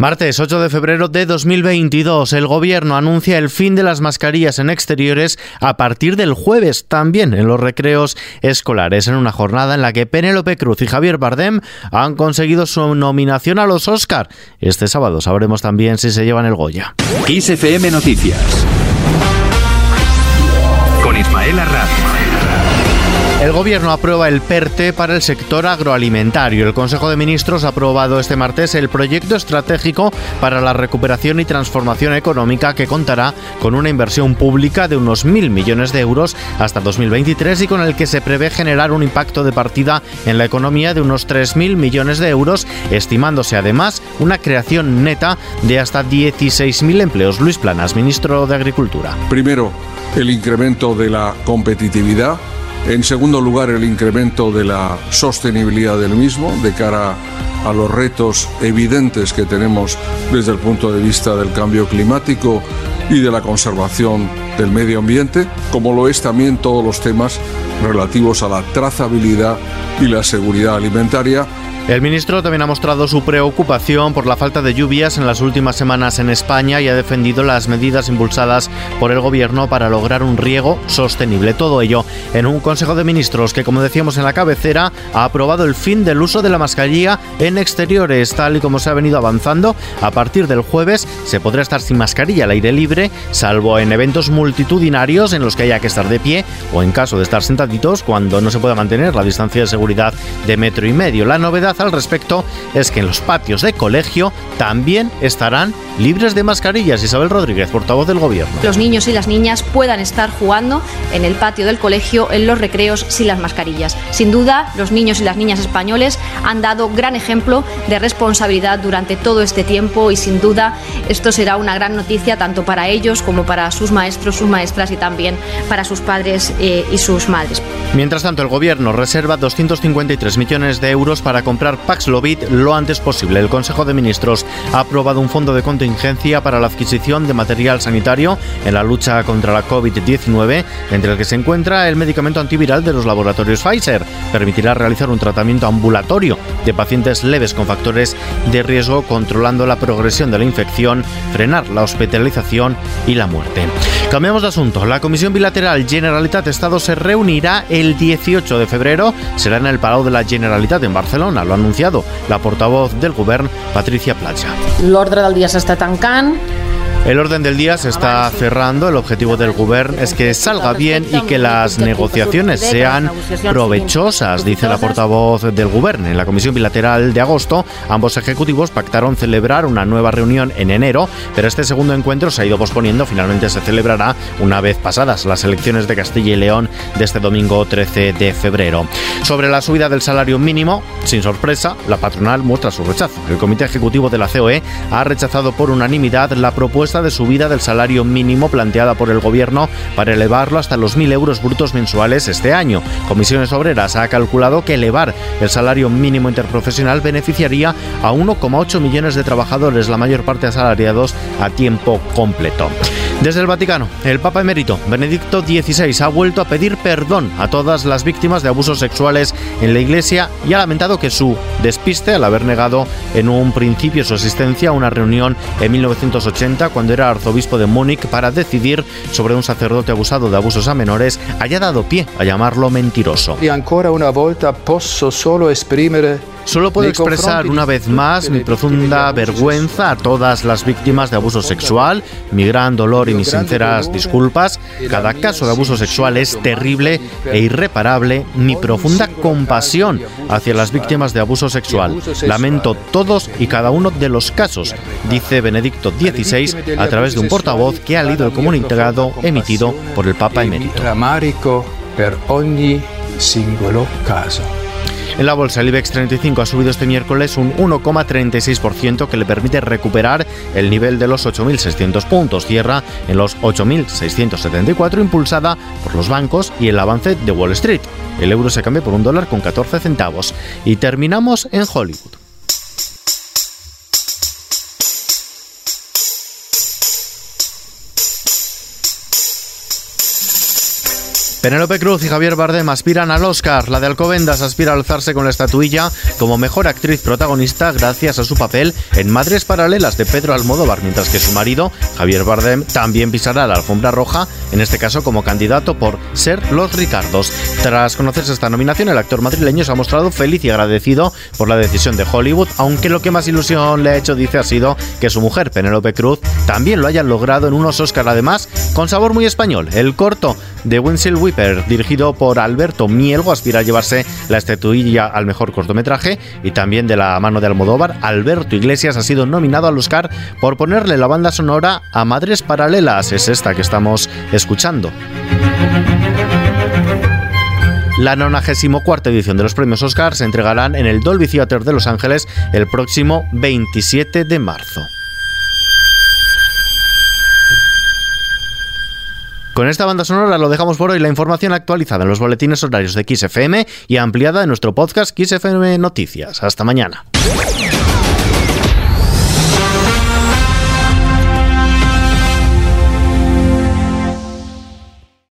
Martes 8 de febrero de 2022, el gobierno anuncia el fin de las mascarillas en exteriores a partir del jueves, también en los recreos escolares, en una jornada en la que Penélope Cruz y Javier Bardem han conseguido su nominación a los Oscar. Este sábado sabremos también si se llevan el Goya. ISFM Noticias con Ismael Arranz. El Gobierno aprueba el PERTE para el sector agroalimentario. El Consejo de Ministros ha aprobado este martes el proyecto estratégico para la recuperación y transformación económica que contará con una inversión pública de unos mil millones de euros hasta 2023 y con el que se prevé generar un impacto de partida en la economía de unos 3.000 millones de euros, estimándose además una creación neta de hasta 16.000 empleos. Luis Planas, ministro de Agricultura. Primero, el incremento de la competitividad en segundo lugar, el incremento de la sostenibilidad del mismo de cara a los retos evidentes que tenemos desde el punto de vista del cambio climático y de la conservación del medio ambiente, como lo es también todos los temas relativos a la trazabilidad y la seguridad alimentaria el ministro también ha mostrado su preocupación por la falta de lluvias en las últimas semanas en España y ha defendido las medidas impulsadas por el gobierno para lograr un riego sostenible. Todo ello en un Consejo de Ministros que, como decíamos en la cabecera, ha aprobado el fin del uso de la mascarilla en exteriores, tal y como se ha venido avanzando. A partir del jueves se podrá estar sin mascarilla al aire libre, salvo en eventos multitudinarios en los que haya que estar de pie o en caso de estar sentaditos cuando no se pueda mantener la distancia de seguridad de metro y medio. La novedad al respecto es que en los patios de colegio también estarán libres de mascarillas. Isabel Rodríguez, portavoz del Gobierno. Los niños y las niñas puedan estar jugando en el patio del colegio, en los recreos, sin las mascarillas. Sin duda, los niños y las niñas españoles han dado gran ejemplo de responsabilidad durante todo este tiempo y sin duda esto será una gran noticia tanto para ellos como para sus maestros, sus maestras y también para sus padres eh, y sus madres. Mientras tanto, el Gobierno reserva 253 millones de euros para comprar Paxlovid lo antes posible. El Consejo de Ministros ha aprobado un fondo de contingencia para la adquisición de material sanitario en la lucha contra la COVID-19, entre el que se encuentra el medicamento antiviral de los laboratorios Pfizer. Permitirá realizar un tratamiento ambulatorio de pacientes leves con factores de riesgo, controlando la progresión de la infección, frenar la hospitalización y la muerte. Cambiamos de asunto. La Comisión Bilateral Generalitat-Estado se reunirá el 18 de febrero. Será en el Palau de la Generalitat en Barcelona. Lo anunciado la portavoz del Govern, Patricia Platja. L'ordre del dia s'està tancant el orden del día se está cerrando. El objetivo del gobierno es que salga bien y que las negociaciones sean provechosas, dice la portavoz del gobierno. En la comisión bilateral de agosto, ambos ejecutivos pactaron celebrar una nueva reunión en enero, pero este segundo encuentro se ha ido posponiendo. Finalmente se celebrará una vez pasadas las elecciones de Castilla y León de este domingo 13 de febrero. Sobre la subida del salario mínimo, sin sorpresa, la patronal muestra su rechazo. El comité ejecutivo de la COE ha rechazado por unanimidad la propuesta de subida del salario mínimo planteada por el Gobierno para elevarlo hasta los 1.000 euros brutos mensuales este año. Comisiones Obreras ha calculado que elevar el salario mínimo interprofesional beneficiaría a 1,8 millones de trabajadores, la mayor parte asalariados a tiempo completo. Desde el Vaticano, el Papa emérito Benedicto XVI ha vuelto a pedir perdón a todas las víctimas de abusos sexuales en la Iglesia y ha lamentado que su despiste al haber negado en un principio su asistencia a una reunión en 1980 cuando era arzobispo de Múnich para decidir sobre un sacerdote abusado de abusos a menores haya dado pie a llamarlo mentiroso. Y ancora una volta posso solo esprimere Solo puedo expresar una vez más mi profunda vergüenza a todas las víctimas de abuso sexual, mi gran dolor y mis sinceras disculpas. Cada caso de abuso sexual es terrible e irreparable. Mi profunda compasión hacia las víctimas de abuso sexual. Lamento todos y cada uno de los casos, dice Benedicto XVI a través de un portavoz que ha leído el comunicado emitido por el Papa emérito. per ogni singolo caso. En la bolsa, el IBEX 35 ha subido este miércoles un 1,36% que le permite recuperar el nivel de los 8.600 puntos. Cierra en los 8.674, impulsada por los bancos y el avance de Wall Street. El euro se cambia por un dólar con 14 centavos. Y terminamos en Hollywood. Penélope Cruz y Javier Bardem aspiran al Oscar. La de Alcobendas aspira a alzarse con la estatuilla como mejor actriz protagonista gracias a su papel en Madres Paralelas de Pedro Almodóvar, mientras que su marido, Javier Bardem, también pisará la alfombra roja, en este caso como candidato por ser Los Ricardos. Tras conocerse esta nominación, el actor madrileño se ha mostrado feliz y agradecido por la decisión de Hollywood, aunque lo que más ilusión le ha hecho, dice, ha sido que su mujer, Penélope Cruz, también lo haya logrado en unos Oscar, además, con sabor muy español. El corto de Winsel dirigido por Alberto Mielgo, aspira a llevarse la estatuilla al mejor cortometraje y también de la mano de Almodóvar, Alberto Iglesias ha sido nominado al Oscar por ponerle la banda sonora a Madres Paralelas, es esta que estamos escuchando. La 94 edición de los premios Oscar se entregarán en el Dolby Theater de Los Ángeles el próximo 27 de marzo. Con esta banda sonora lo dejamos por hoy. La información actualizada en los boletines horarios de XFM y ampliada en nuestro podcast XFM Noticias. Hasta mañana.